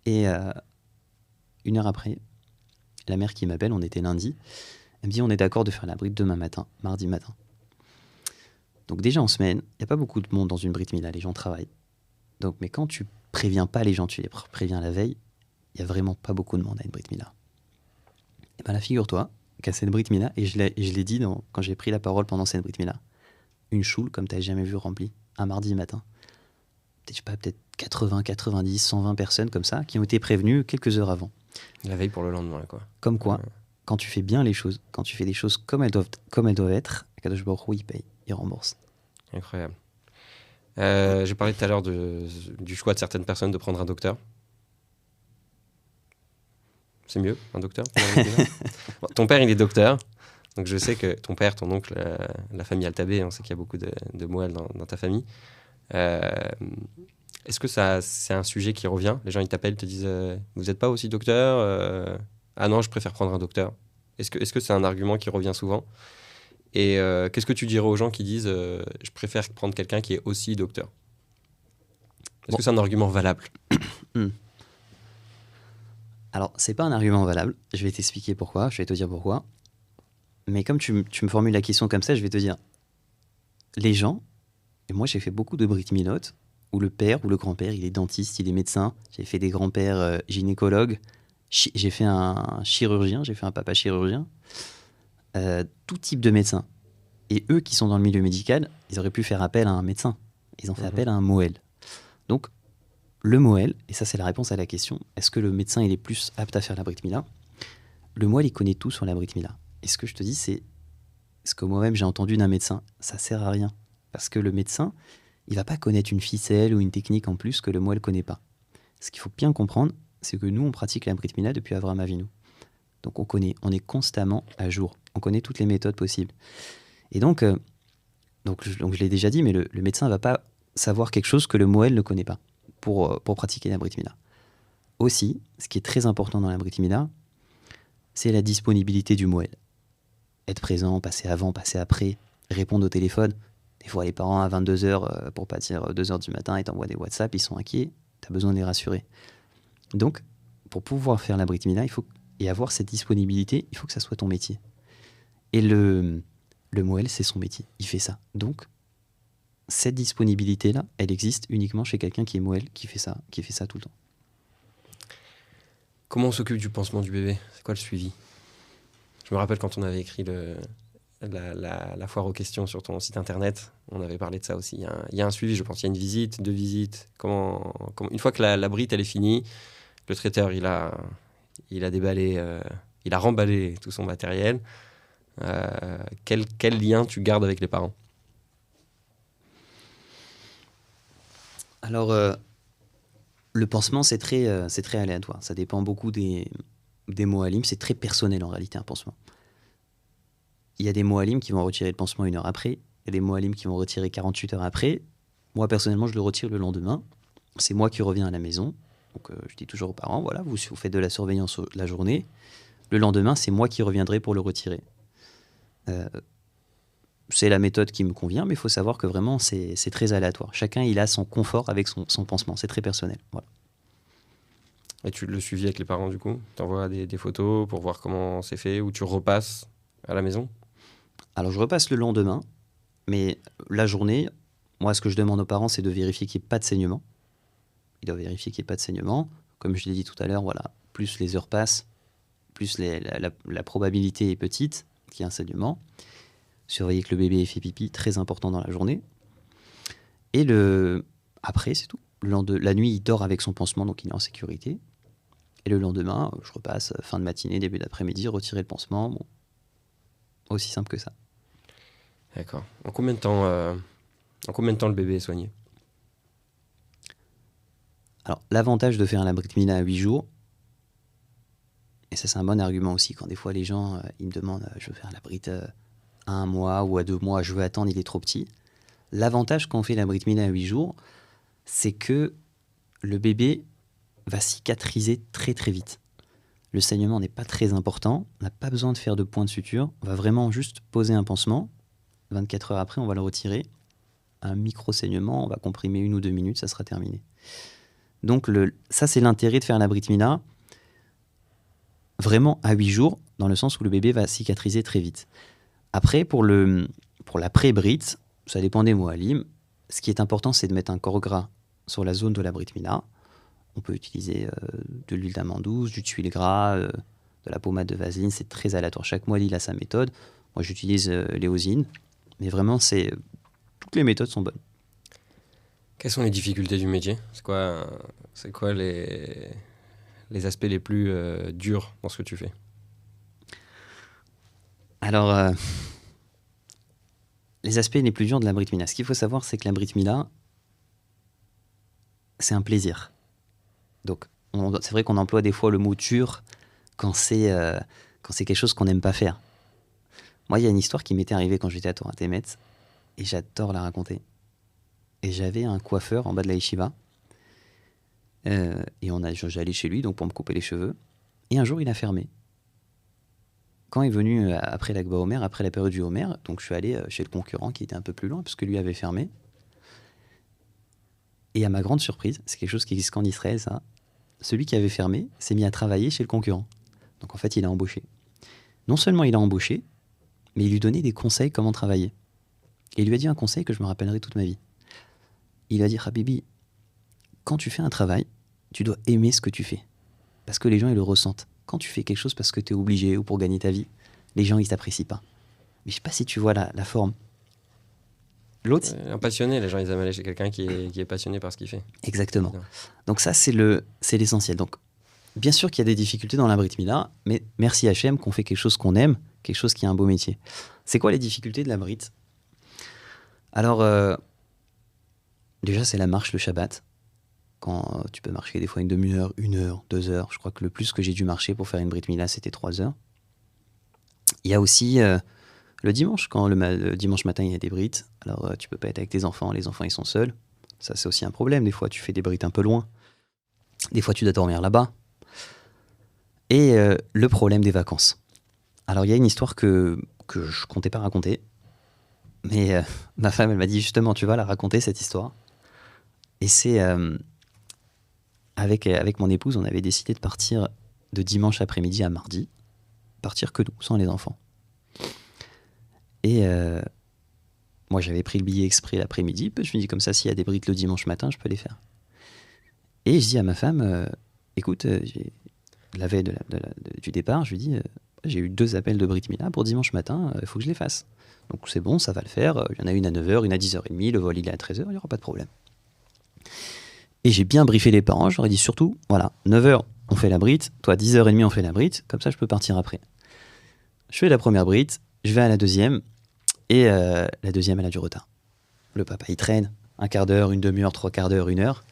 Et euh, une heure après, la mère qui m'appelle, on était lundi. Elle me dit on est d'accord de faire la brite demain matin, mardi matin. Donc déjà en semaine, il n'y a pas beaucoup de monde dans une brite mila, les gens travaillent. Donc, mais quand tu préviens pas les gens, tu les pr- préviens la veille, il y a vraiment pas beaucoup de monde à une brite mila. Et ben là, figure-toi qu'à cette brite mila, et je l'ai dit dans- quand j'ai pris la parole pendant cette brite mila, une choule comme tu n'as jamais vu remplie, un mardi matin. Peut-être, je sais pas, peut-être 80, 90, 120 personnes comme ça qui ont été prévenues quelques heures avant.
La veille pour le lendemain, quoi.
Comme quoi, quand tu fais bien les choses, quand tu fais des choses comme elles doivent, comme elles doivent être, Kadosh Baruch Hu, il paye, il rembourse.
Incroyable. Euh, J'ai parlé tout à l'heure du choix de certaines personnes de prendre un docteur. C'est mieux, un docteur [laughs] Bon, Ton père, il est docteur. Donc je sais que ton père, ton oncle, euh, la famille Altabé, on sait qu'il y a beaucoup de, de moelles dans, dans ta famille. Euh, Est-ce que c'est un sujet qui revient? Les gens, ils t'appellent, te disent euh, Vous n'êtes pas aussi docteur Ah non, je préfère prendre un docteur. Est-ce que est-ce que c'est un argument qui revient souvent? Et euh, qu'est-ce que tu dirais aux gens qui disent euh, Je préfère prendre quelqu'un qui est aussi docteur? Est-ce
Bon.
que c'est un argument valable? [coughs]
Alors, c'est pas un argument valable. Je vais t'expliquer pourquoi. Je vais te dire pourquoi. Mais comme tu, tu me formules la question comme ça, je vais te dire. Les gens, et moi j'ai fait beaucoup de Brit Milotes, où le père ou le grand-père, il est dentiste, il est médecin. J'ai fait des grands-pères euh, gynécologues. J'ai fait un chirurgien, j'ai fait un papa chirurgien. Euh, tout type de médecin. Et eux qui sont dans le milieu médical, ils auraient pu faire appel à un médecin. Ils ont fait
Mhm.
appel à un Moël. Donc, le Moël, et ça c'est la réponse à la question, est-ce que le médecin il est plus apte à faire la Brit Mila? Le Moël il connaît tout sur la Brit Mila. Et ce que je te dis c'est ce que moi-même j'ai entendu d'un médecin, ça sert à rien. Parce que le médecin, il va pas connaître une ficelle ou une technique en plus que le Moël connaît pas. Ce qu'il faut bien comprendre, c'est que nous on pratique la Brit Mila depuis Avram Avinu. Donc on connaît, on est constamment à jour. On connaît toutes les méthodes possibles. Et donc, euh, donc, donc je l'ai déjà dit, mais le, médecin va pas savoir quelque chose que le Moël ne connaît pas pour, euh, pour pratiquer la Brit Mila. Aussi, ce qui est très important dans la Brit Mila, c'est la disponibilité du Moël. Être présent, passer avant, passer après, répondre au téléphone. Des fois, les parents à 22h, pour pas dire 2h du matin, ils t'envoient des WhatsApp, ils sont inquiets, tu as besoin de les rassurer. Donc, pour pouvoir faire la Brit Mila, il faut, et avoir cette disponibilité, il faut que ça soit ton métier. Et le, le Moël, c'est son métier, il fait ça. Donc, cette disponibilité-là, elle existe uniquement chez quelqu'un qui est Moël, qui fait ça, qui fait ça tout le temps.
Comment on s'occupe du pansement du bébé? C'est quoi le suivi? Je me rappelle quand on avait écrit la, foire aux questions sur ton site internet, on avait parlé de ça aussi. Il y a un, suivi, je pense. Il y a une visite, deux visites. Comment, une fois que la, la brite elle est finie, le traiteur il a, il a déballé, euh, il a remballé tout son matériel. Euh, quel, quel lien tu gardes avec les parents?
Alors, euh, le pansement, c'est très, très aléatoire. Ça dépend beaucoup des, des. C'est très personnel en réalité, un pansement. Il y a des moalim qui vont retirer le pansement une heure après. Il y a des moalim qui vont retirer 48 heures après. Moi, personnellement, je le retire le lendemain. C'est moi qui reviens à la maison. Donc, euh, je dis toujours aux parents voilà, vous, vous faites de la surveillance la journée. Le lendemain, c'est moi qui reviendrai pour le retirer. Euh, c'est la méthode qui me convient, mais il faut savoir que vraiment, c'est c'est très aléatoire. Chacun, il a son confort avec son, son pansement. C'est très personnel. Voilà.
Et tu le suivis avec les parents du coup? Tu envoies des, des photos pour voir comment c'est fait ou tu repasses à la maison?
Alors je repasse le lendemain, mais la journée, moi ce que je demande aux parents c'est de vérifier qu'il n'y ait pas de saignement. Ils doivent vérifier qu'il n'y ait pas de saignement. Comme je l'ai dit tout à l'heure, voilà, plus les heures passent, plus la, probabilité est petite qu'il y ait un saignement. Surveiller que le bébé ait fait pipi, très important dans la journée. Et le après, c'est tout. Le lende- la nuit, il dort avec son pansement, donc il est en sécurité. Et le lendemain, je repasse euh, fin de matinée, début d'après-midi, retirer le pansement. Bon, aussi simple que ça.
D'accord. En euh, en combien de temps le bébé est soigné?
Alors, l'avantage de faire un abrit milah à 8 jours, et ça c'est un bon argument aussi, quand des fois les gens, euh, ils me demandent, euh, je veux faire un abrit euh, à un mois ou à deux mois, je veux attendre, il est trop petit. L'avantage quand on fait l'abrit milah à 8 jours, c'est que le bébé va cicatriser très très vite. Le saignement n'est pas très important, on n'a pas besoin de faire de point de suture, on va vraiment juste poser un pansement, 24 heures après on va le retirer, un micro-saignement, on va comprimer une ou deux minutes, ça sera terminé. Donc le, ça, c'est l'intérêt de faire la vraiment à 8 jours, dans le sens où le bébé va cicatriser très vite. Après, pour, le, pour l'après-Brit, ça dépend des mots à Lim. Ce qui est important, c'est de mettre un corps gras sur la zone de la. On peut utiliser euh, de l'huile d'amande douce, du tuile gras, euh, de la pommade de vaseline, c'est très aléatoire. Chaque moelle, il a sa méthode. Moi, j'utilise euh, l'éosine, mais vraiment, c'est toutes les méthodes sont bonnes.
Quelles sont les difficultés du métier? C'est quoi, c'est quoi les, les aspects les plus euh, durs dans ce que tu fais?
Alors, euh, les aspects les plus durs de la Brit Mila. Ce qu'il faut savoir, c'est que la Brit Mila, c'est un plaisir. Donc, on- c'est vrai qu'on emploie des fois le mot dur quand c'est euh, quand c'est quelque chose qu'on n'aime pas faire. Moi, il y a une histoire qui m'était arrivée quand j'étais à Temet, et j'adore la raconter. Et j'avais un coiffeur en bas de la yeshiva, euh, et on a, j'allais chez lui donc pour me couper les cheveux, et un jour il a fermé quand est venu euh, après l'Akba Omer, après la période du Homer, donc je suis allé euh, chez le concurrent qui était un peu plus loin, parce que lui avait fermé. Et à ma grande surprise, c'est quelque chose qui existe qu'en Israël, ça, celui qui avait fermé s'est mis à travailler chez le concurrent. Donc en fait, il a embauché. Non seulement il a embauché, mais il lui donnait des conseils comment travailler. Et il lui a dit un conseil que je me rappellerai toute ma vie. Il a dit, Habibi, quand tu fais un travail, tu dois aimer ce que tu fais. Parce que les gens, ils le ressentent. Quand tu fais quelque chose parce que tu es obligé ou pour gagner ta vie, les gens, ils t'apprécient pas. Mais je sais pas si tu vois la, la forme. L'autre,
Euh, Un passionné, les gens ils aiment aller chez quelqu'un qui est, qui est passionné par ce qu'il fait.
Exactement. Donc ça, c'est le, c'est l'essentiel. Donc, bien sûr qu'il y a des difficultés dans la Brit Mila, mais merci HM qu'on fait quelque chose qu'on aime, quelque chose qui est un beau métier. C'est quoi les difficultés de la Brit? Alors, euh, déjà, c'est la marche le Shabbat. Quand tu peux marcher des fois une demi-heure, une heure, deux heures. Je crois que le plus que j'ai dû marcher pour faire une Brit Mila, c'était trois heures. Il y a aussi euh, le dimanche, quand le dimanche matin, il y a des brites. Alors, euh, tu peux pas être avec tes enfants, les enfants, ils sont seuls. Ça, c'est aussi un problème. Des fois, tu fais des brites un peu loin. Des fois, tu dois dormir là-bas. Et euh, le problème des vacances. Alors, il y a une histoire que, que je comptais pas raconter. Mais euh, [laughs] ma femme, elle m'a dit justement, tu vas la raconter, cette histoire. Et c'est. euh, avec, avec mon épouse, on avait décidé de partir de dimanche après-midi à mardi. Partir que nous, sans les enfants. Et euh, moi, j'avais pris le billet exprès l'après-midi. puis Je me dis, comme ça, s'il y a des briques le dimanche matin, je peux les faire. Et je dis à ma femme, euh, écoute, euh, la veille du départ, je lui dis, euh, j'ai eu deux appels de Brit Mila pour dimanche matin, il faut que je les fasse. Donc c'est bon, ça va le faire. Euh, Il y en a une à 9h, une à 10h30, le vol il est à 13h, il n'y aura pas de problème. Et j'ai bien briefé les parents, ai dit surtout, voilà, 9h on fait la brite, toi 10h30 on fait la brite, comme ça je peux partir après. Je fais la première brite, je vais à la deuxième, et euh, la deuxième elle a du retard. Le papa il traîne, un quart d'heure, une demi-heure, trois quarts d'heure, une heure.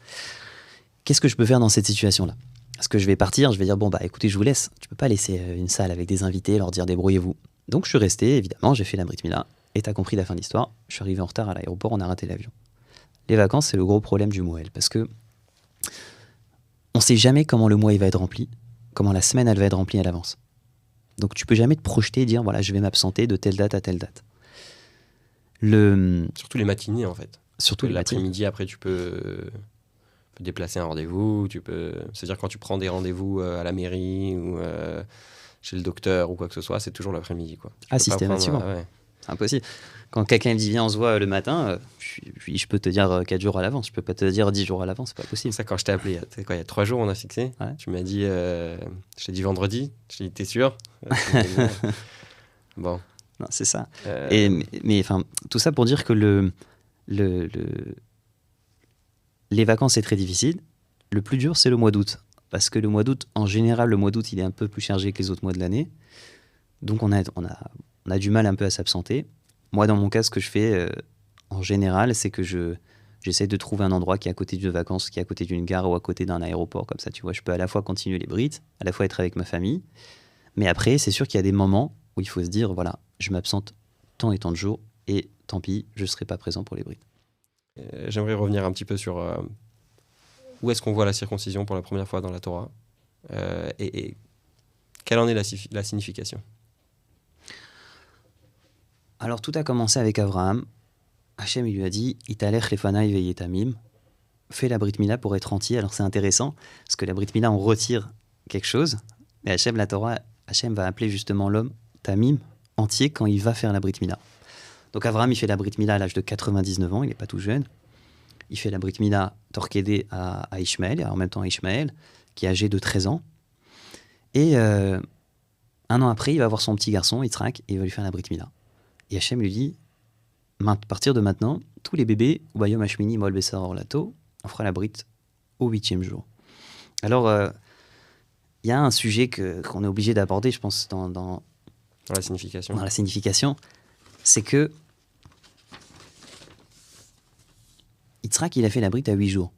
Qu'est-ce que je peux faire dans cette situation-là? Est-ce que je vais partir Je vais dire, bon bah écoutez, je vous laisse. Tu peux pas laisser euh, une salle avec des invités, leur dire débrouillez-vous. Donc je suis resté, évidemment, j'ai fait la Brit Mila, et t'as compris la fin de l'histoire. Je suis arrivé en retard à l'aéroport, on a raté l'avion. Les vacances, c'est le gros problème du Moël, parce que on sait jamais comment le mois il va être rempli, comment la semaine elle va être remplie à l'avance. Donc tu peux jamais te projeter et dire voilà, je vais m'absenter de telle date à telle date. Le
Surtout les matinées en fait.
surtout.
L'après-midi, après, tu peux déplacer un rendez-vous, tu peux. C'est-à-dire quand tu prends des rendez-vous euh, à la mairie ou euh, chez le docteur ou quoi que ce soit, c'est toujours l'après-midi. Quoi. Tu
Ah,
prendre,
systématiquement.
euh, ouais.
C'est impossible. Quand quelqu'un me dit viens, on se voit le matin, euh, je, peux te dire 4 jours à l'avance. Je peux pas te dire 10 jours à l'avance, c'est pas possible.
ça quand je t'ai appelé, il y a- tu sais quoi, il y a trois jours, on a fixé.
Ouais.
Tu m'as dit, euh, je t'ai dit vendredi. Je t'ai dit, t'es sûr? Euh. [laughs] Bon.
Non, c'est ça.
euh,
Et, mais- mais enfin, tout ça pour dire que le, le, le- les vacances, c'est très difficile. Le plus dur, c'est le mois d'août. Parce que le mois d'août, en général, le mois d'août, il est un peu plus chargé que les autres mois de l'année. Donc, on a, on, a, on a du mal un peu à s'absenter. Moi, dans mon cas, ce que je fais euh, en général, c'est que je j'essaie de trouver un endroit qui est à côté de vacances, qui est à côté d'une gare ou à côté d'un aéroport. Comme ça, tu vois, je peux à la fois continuer les brides, à la fois être avec ma famille. Mais après, c'est sûr qu'il y a des moments où il faut se dire, voilà, je m'absente tant et tant de jours, et tant pis, je ne serai pas présent pour les brides.
Euh, J'aimerais revenir un petit peu sur euh, où est-ce qu'on voit la circoncision pour la première fois dans la Torah et, et quelle en est la signification?
Alors tout a commencé avec Abraham. Hachem lui a dit Italech lefanaï veyetamim. Fais la Brit Mila pour être entier. Alors c'est intéressant, parce que la Brit Mila, on retire quelque chose. Mais Hachem, la Torah, Hachem va appeler justement l'homme Tamim, entier, quand il va faire la Brit Mila. Donc Abraham, il fait la Brit Mila à l'âge de 99 ans, il n'est pas tout jeune. Il fait la Brit Mila torquédée à, à Ishmaël, et en même temps à Ishmaël, qui est âgé de 13 ans. Et euh, un an après, il va voir son petit garçon, Yitzhak, et il va lui faire la Brit Mila. Et Hachem lui dit, à partir de maintenant, tous les bébés, Bayom Hashmini, Bessar Orlato, on fera la brite au huitième jour. Alors, euh, il y a un sujet que- qu'on est obligé d'aborder, je pense, dans, dans-
Dans la signification.
dans la signification, c'est que Yitzhak, il a fait la brite à 8 jours.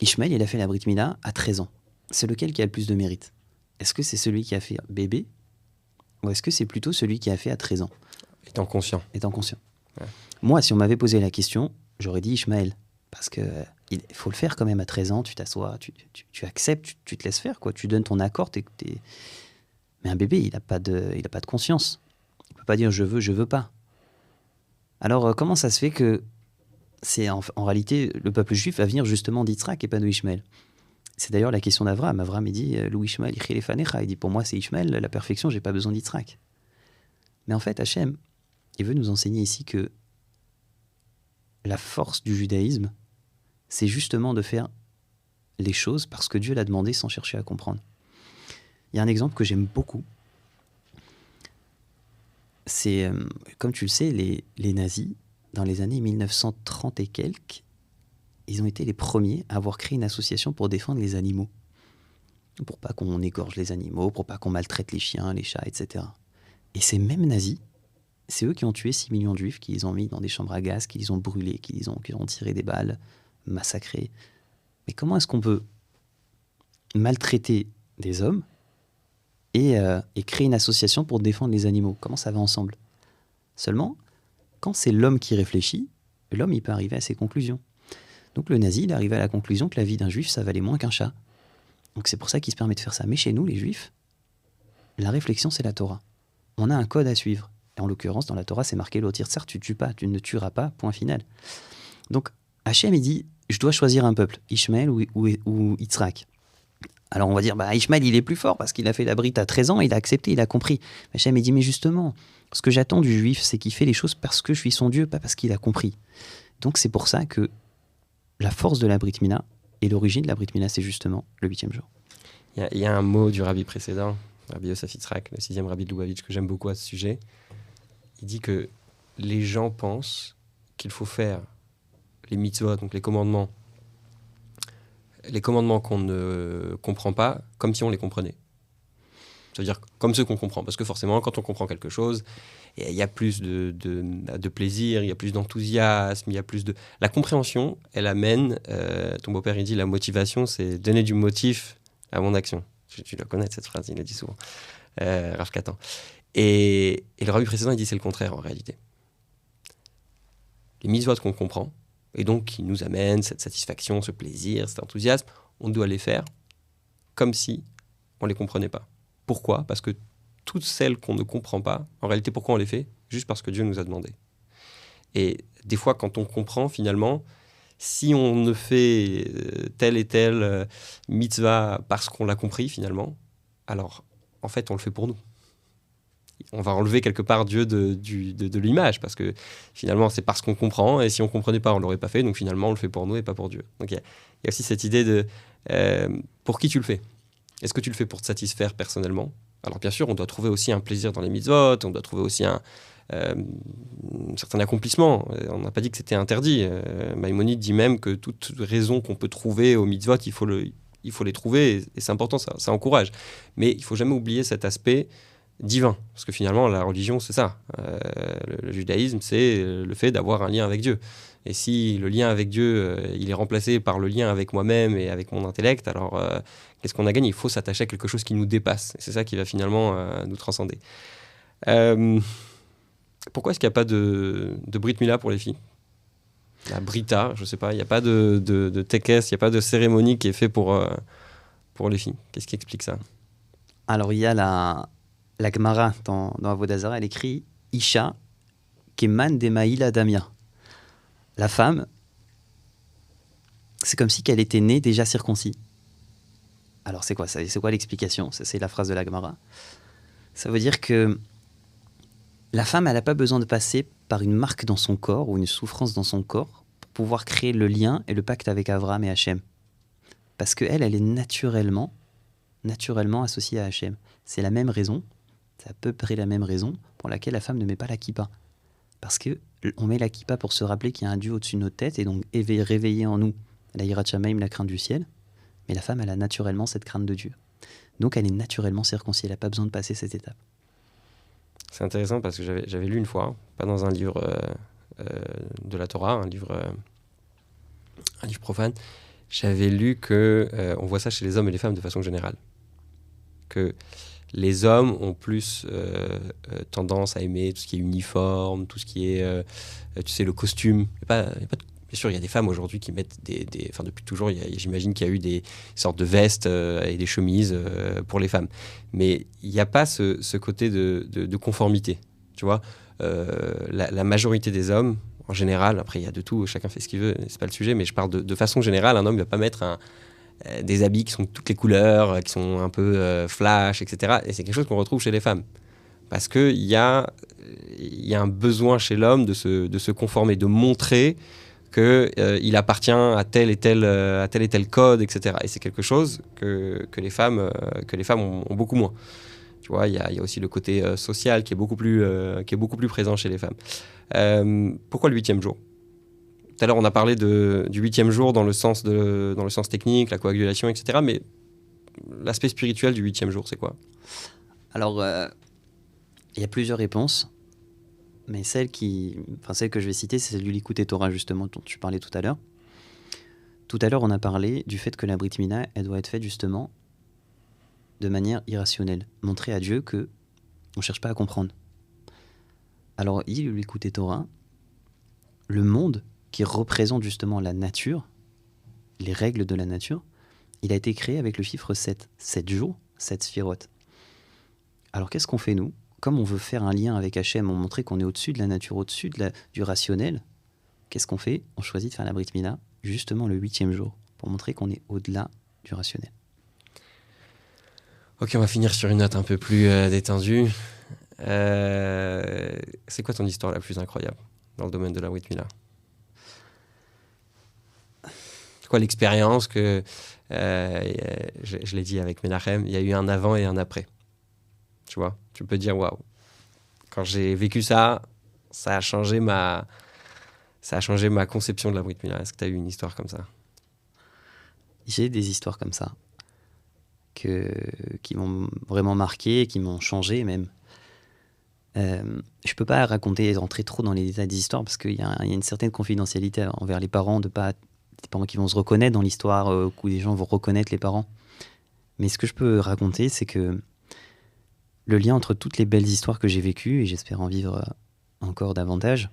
Ishmael, il a fait la brite Mila à 13 ans. C'est lequel qui a le plus de mérite? Est-ce que c'est celui qui a fait bébé? Ou est-ce que c'est plutôt celui qui a fait à 13 ans?
Étant conscient.
étant conscient.
Ouais.
Moi, si on m'avait posé la question, j'aurais dit Ishmaël. Parce que euh, il faut le faire quand même à 13 ans, tu t'assois, tu, tu- tu acceptes, tu, tu te laisses faire, quoi. Tu donnes ton accord. Mais un bébé, il n'a pas, de- il a pas de conscience. Il peut pas dire je veux, je veux pas. Alors, euh, comment ça se fait que c'est en, en réalité le peuple juif va venir justement d'Yitzhak et pas de Ishmaël? C'est d'ailleurs la question d'Avram. Avram, il dit euh, Lou Ishmael, il dit pour moi, c'est Ishmael, la perfection, j'ai pas besoin d'Yitzhak. Mais en fait, Hachem, il veut nous enseigner ici que la force du judaïsme, c'est justement de faire les choses parce que Dieu l'a demandé sans chercher à comprendre. Il y a un exemple que j'aime beaucoup. C'est, euh, comme tu le sais, les, nazis, dans les années 1930 et quelques, ils ont été les premiers à avoir créé une association pour défendre les animaux. Pour pas qu'on égorge les animaux, pour pas qu'on maltraite les chiens, les chats, etc. Et ces mêmes nazis, c'est eux qui ont tué 6 millions de juifs, qui les ont mis dans des chambres à gaz, qui les ont brûlés, qui les ont, tiré des balles, massacrés. Mais comment est-ce qu'on peut maltraiter des hommes et, euh, et créer une association pour défendre les animaux? Comment ça va ensemble? Seulement, quand c'est l'homme qui réfléchit, l'homme, il peut arriver à ses conclusions. Donc le nazi, il est arrivé à la conclusion que la vie d'un juif, ça valait moins qu'un chat. Donc c'est pour ça qu'il se permet de faire ça. Mais chez nous, les juifs, la réflexion, c'est la Torah. On a un code à suivre. En l'occurrence, dans la Torah, c'est marqué l'autir tsar, tu tues pas, tu ne tueras pas, point final. Donc Hachem, il dit, je dois choisir un peuple, Ishmael ou, ou, Yitzhak. Alors on va dire, bah, Ishmael, il est plus fort parce qu'il a fait la brite à 13 ans, il a accepté, il a compris. Hachem, il dit, mais justement, ce que j'attends du juif, c'est qu'il fait les choses parce que je suis son Dieu, pas parce qu'il a compris. Donc c'est pour ça que la force de la Brit Mila et l'origine de la Brit Mila, c'est justement le huitième jour.
Il y, a- il y a un mot du rabbi précédent, Rabbi Yosef Yitzhak, le sixième rabbi de Lubavitch, que j'aime beaucoup à ce sujet. Il dit que les gens pensent qu'il faut faire les mitzvot, donc les commandements, les commandements qu'on ne comprend pas, comme si on les comprenait. C'est-à-dire comme ceux qu'on comprend. Parce que forcément, quand on comprend quelque chose, il y a plus de, de, plaisir, il y a plus d'enthousiasme, il y a plus de... La compréhension, elle amène, euh, ton beau-père, il dit, la motivation, c'est donner du motif à mon action. Tu, tu dois connaître cette phrase, il le dit souvent. Euh, Katan. Et, et le rabbi précédent, il dit c'est le contraire en réalité. Les mitzvot qu'on comprend, et donc qui nous amènent cette satisfaction, ce plaisir, cet enthousiasme, on doit les faire comme si on ne les comprenait pas. Pourquoi? Parce que toutes celles qu'on ne comprend pas, en réalité, pourquoi on les fait? Juste parce que Dieu nous a demandé. Et des fois, quand on comprend, finalement, si on ne fait euh, telle et telle euh, mitzvah parce qu'on l'a compris finalement, alors en fait on le fait pour nous. On va enlever quelque part Dieu de, de- l'image parce que finalement c'est parce qu'on comprend et si on comprenait pas on l'aurait pas fait donc finalement on le fait pour nous et pas pour Dieu. Donc il y, a- aussi cette idée de euh, pour qui tu le fais? Est-ce que tu le fais pour te satisfaire personnellement? Alors bien sûr on doit trouver aussi un plaisir dans les mitzvot, on doit trouver aussi un, euh, certain accomplissement. Euh, On n'a pas dit que c'était interdit. Euh, dit même que toute raison qu'on peut trouver au mitzvot, il faut, le, il faut les trouver et, et c'est important, ça, ça encourage. Mais il faut jamais oublier cet aspect divin, parce que finalement la religion c'est ça. Euh, le, judaïsme c'est le fait d'avoir un lien avec Dieu. Et si le lien avec Dieu euh, il est remplacé par le lien avec moi-même et avec mon intellect, alors euh, qu'est-ce qu'on a gagné? Il faut s'attacher à quelque chose qui nous dépasse. C'est ça qui va finalement euh, nous transcender. Euh, pourquoi est-ce qu'il n'y a pas de, de Brit Mila pour les filles? La Brita, je sais pas, il n'y a pas de, de, tekes, il n'y a pas de cérémonie qui est fait pour, euh, pour les filles. Qu'est-ce qui explique ça?
Alors, il y a la, la Gemara dans, dans Avodazara, elle écrit Isha Keman Demaïla Damia. La femme, c'est comme si qu'elle était née déjà circoncis. Alors, c'est quoi C'est quoi l'explication? C'est la phrase de la Gemara. Ça veut dire que la femme, elle n'a pas besoin de passer par une marque dans son corps ou une souffrance dans son corps pour pouvoir créer le lien et le pacte avec Abraham et Hachem. Parce qu'elle, elle est naturellement, naturellement associée à Hachem. C'est la même raison, c'est à peu près la même raison pour laquelle la femme ne met pas la kippa. Parce que on met la kippa pour se rappeler qu'il y a un Dieu au-dessus de nos têtes et donc éveiller, réveiller en nous la hirat shamaim, la crainte du ciel. Mais la femme, elle a naturellement cette crainte de Dieu. Donc elle est naturellement circoncis, elle n'a pas besoin de passer cette étape.
C'est intéressant parce que j'avais lu une fois, pas dans un livre euh, euh, de la Torah, un livre, euh, un livre profane, j'avais lu que on voit ça chez les hommes et les femmes de façon générale. Que les hommes ont plus euh, euh, tendance à aimer tout ce qui est uniforme, tout ce qui est, euh, tu sais, le costume. Bien sûr, il y a des femmes aujourd'hui qui mettent des, des- enfin depuis toujours, j'imagine qu'il y a eu des sortes de vestes et des chemises pour les femmes. Mais il n'y a pas ce, côté de, conformité, tu vois. La, majorité des hommes, en général, après il y a de tout, chacun fait ce qu'il veut, c'est pas le sujet, mais je parle de, façon générale, un homme ne va pas mettre un, des habits qui sont de toutes les couleurs, euh, qui sont un peu euh, flash, etc. Et c'est quelque chose qu'on retrouve chez les femmes. Parce qu'il y a, y a un besoin chez l'homme de se, de se conformer, de montrer qu'il appartient à tel, et tel, euh, à tel et tel code, etc. Et c'est quelque chose que, que les femmes, euh, que les femmes ont, beaucoup moins. Tu vois, il y, y a aussi le côté euh, social qui est, beaucoup plus, euh, qui est beaucoup plus présent chez les femmes. Euh, pourquoi le huitième jour? Tout à l'heure, on a parlé du huitième jour dans le, sens technique, la coagulation, etc. Mais l'aspect spirituel du huitième jour, c'est quoi?
Alors, euh, il y a plusieurs réponses, mais celle, que je vais citer, c'est celle du Likuté Torah, justement, dont tu parlais tout à l'heure. Tout à l'heure, on a parlé du fait que la Brit Mila, elle doit être faite justement de manière irrationnelle. Montrer à Dieu que on cherche pas à comprendre. Alors, il le Likuté Torah, le monde qui représente justement la nature, les règles de la nature, il a été créé avec le chiffre 7. 7 jours, 7 sphirotes. Alors qu'est-ce qu'on fait nous? Comme on veut faire un lien avec Hachem, on montrer qu'on est au-dessus de la nature, au-dessus du rationnel, qu'est-ce qu'on fait? On choisit de faire la Brit Mila justement le huitième jour, pour montrer qu'on est au-delà du rationnel.
Ok, on va finir sur une note un peu plus euh, détendue. Euh, c'est quoi ton histoire la plus incroyable dans le domaine de la Whit Mila C'est quoi l'expérience que, euh, je, l'ai dit avec Menachem, il y a eu un avant et un après. Tu vois, tu peux dire waouh. Quand j'ai vécu ça, ça a changé ma, ça a changé ma conception de la Brit. Est-ce que tu as eu une histoire comme ça?
J'ai des histoires comme ça que, qui m'ont vraiment marqué, qui m'ont changé même. Euh, je peux pas raconter, rentrer trop dans les détails des histoires parce qu'il y, y a une certaine confidentialité envers les parents, de pas des parents qui vont se reconnaître dans l'histoire, euh, où des gens vont reconnaître les parents. Mais ce que je peux raconter, c'est que le lien entre toutes les belles histoires que j'ai vécues, et j'espère en vivre euh, encore davantage,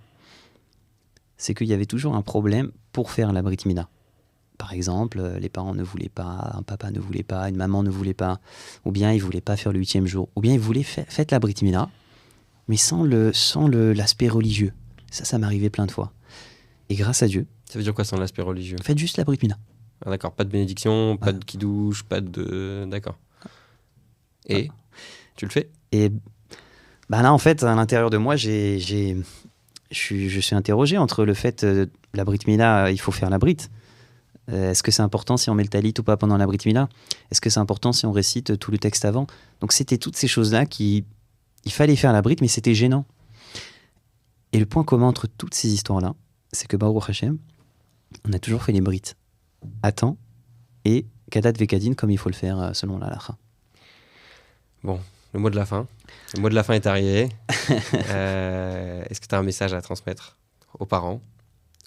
c'est qu'il y avait toujours un problème pour faire la Brit Mila. Par exemple, euh, les parents ne voulaient pas, un papa ne voulait pas, une maman ne voulait pas, ou bien ils voulaient pas faire le huitième jour, ou bien ils voulaient faire faites la Brit Mila, mais sans le sans le l'aspect religieux. Ça, ça m'arrivait plein de fois. Et grâce à Dieu,
Ça veut dire quoi sans l'aspect religieux
Faites juste la Brit Mila.
Ah, D'accord, pas de bénédiction, pas
Ah.
de qui-douche, pas de. D'accord. Et tu le fais
Et bah là, en fait, à l'intérieur de moi, j'ai, j'ai- je, suis, je suis interrogé entre le fait, euh, la Brit Mila, euh, il faut faire la Brit. Euh, Est-ce que c'est important si on met le talit ou pas pendant la Brit Mila Est-ce que c'est important si on récite tout le texte avant? Donc c'était toutes ces choses-là qui... Il fallait faire la Brit, mais c'était gênant. Et le point commun entre toutes ces histoires-là, c'est que Baruch Hashem, on a toujours fait les Brites à temps et Kadat Vekadin comme il faut le faire euh, selon la halakha.
Le mot de la fin. Le mot de la fin est arrivé. [laughs] Euh, Est-ce que tu as un message à transmettre aux parents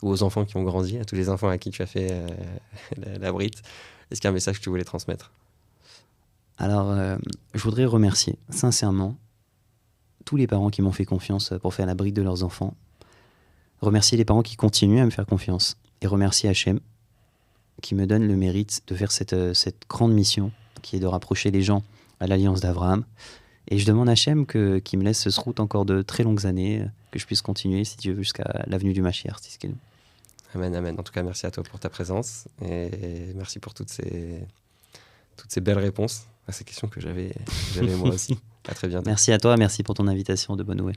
ou aux enfants qui ont grandi, à tous les enfants à qui tu as fait euh, [laughs] la, la brite? Est-ce qu'il y a un message que tu voulais transmettre?
Alors, euh, je voudrais remercier sincèrement tous les parents qui m'ont fait confiance pour faire la brique de leurs enfants. Remercier les parents qui continuent à me faire confiance. Et remercier Hachem qui me donne le mérite de faire cette, euh, cette grande mission qui est de rapprocher les gens à l'alliance d'Abraham. Et je demande à Hachem qu'il me laisse ce route encore de très longues années, euh, que je puisse continuer, si Dieu veut, jusqu'à l'avenue du veut.
Amen, amen. En tout cas, merci à toi pour ta présence et merci pour toutes ces, toutes ces belles réponses à ces questions que j'avais j'avais moi [laughs] aussi. À très bientôt.
Merci à toi, merci pour ton invitation de bonne nouvelle.